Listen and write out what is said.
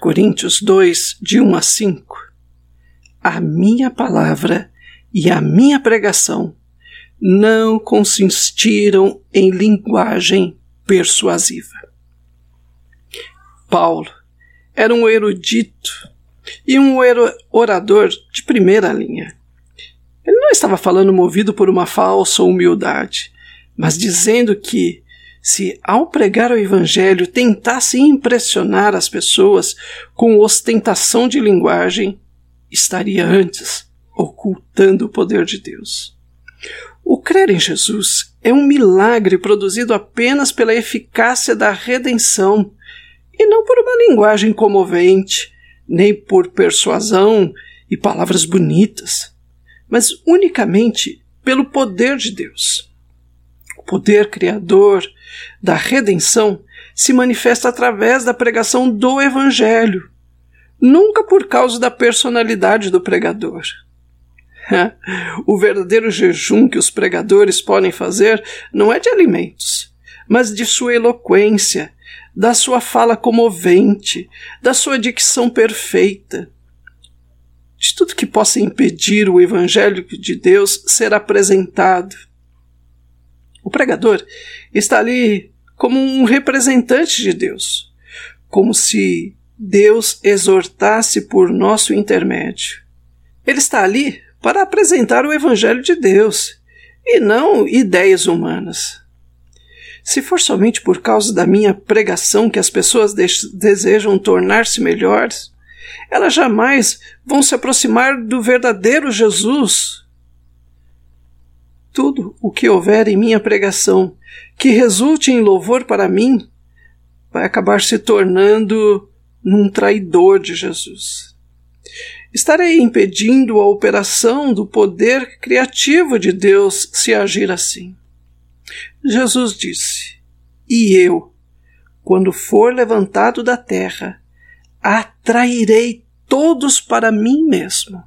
Coríntios 2, de 1 a 5, a minha palavra e a minha pregação não consistiram em linguagem persuasiva. Paulo era um erudito e um orador de primeira linha. Ele não estava falando movido por uma falsa humildade, mas dizendo que, se ao pregar o Evangelho tentasse impressionar as pessoas com ostentação de linguagem, estaria antes ocultando o poder de Deus. O crer em Jesus é um milagre produzido apenas pela eficácia da redenção e não por uma linguagem comovente, nem por persuasão e palavras bonitas, mas unicamente pelo poder de Deus. O poder criador da redenção se manifesta através da pregação do Evangelho, nunca por causa da personalidade do pregador. o verdadeiro jejum que os pregadores podem fazer não é de alimentos, mas de sua eloquência, da sua fala comovente, da sua dicção perfeita, de tudo que possa impedir o Evangelho de Deus ser apresentado. O pregador está ali como um representante de Deus, como se Deus exortasse por nosso intermédio. Ele está ali para apresentar o Evangelho de Deus e não ideias humanas. Se for somente por causa da minha pregação que as pessoas desejam tornar-se melhores, elas jamais vão se aproximar do verdadeiro Jesus. Tudo o que houver em minha pregação que resulte em louvor para mim vai acabar se tornando num traidor de Jesus. Estarei impedindo a operação do poder criativo de Deus se agir assim. Jesus disse: E eu, quando for levantado da terra, atrairei todos para mim mesmo.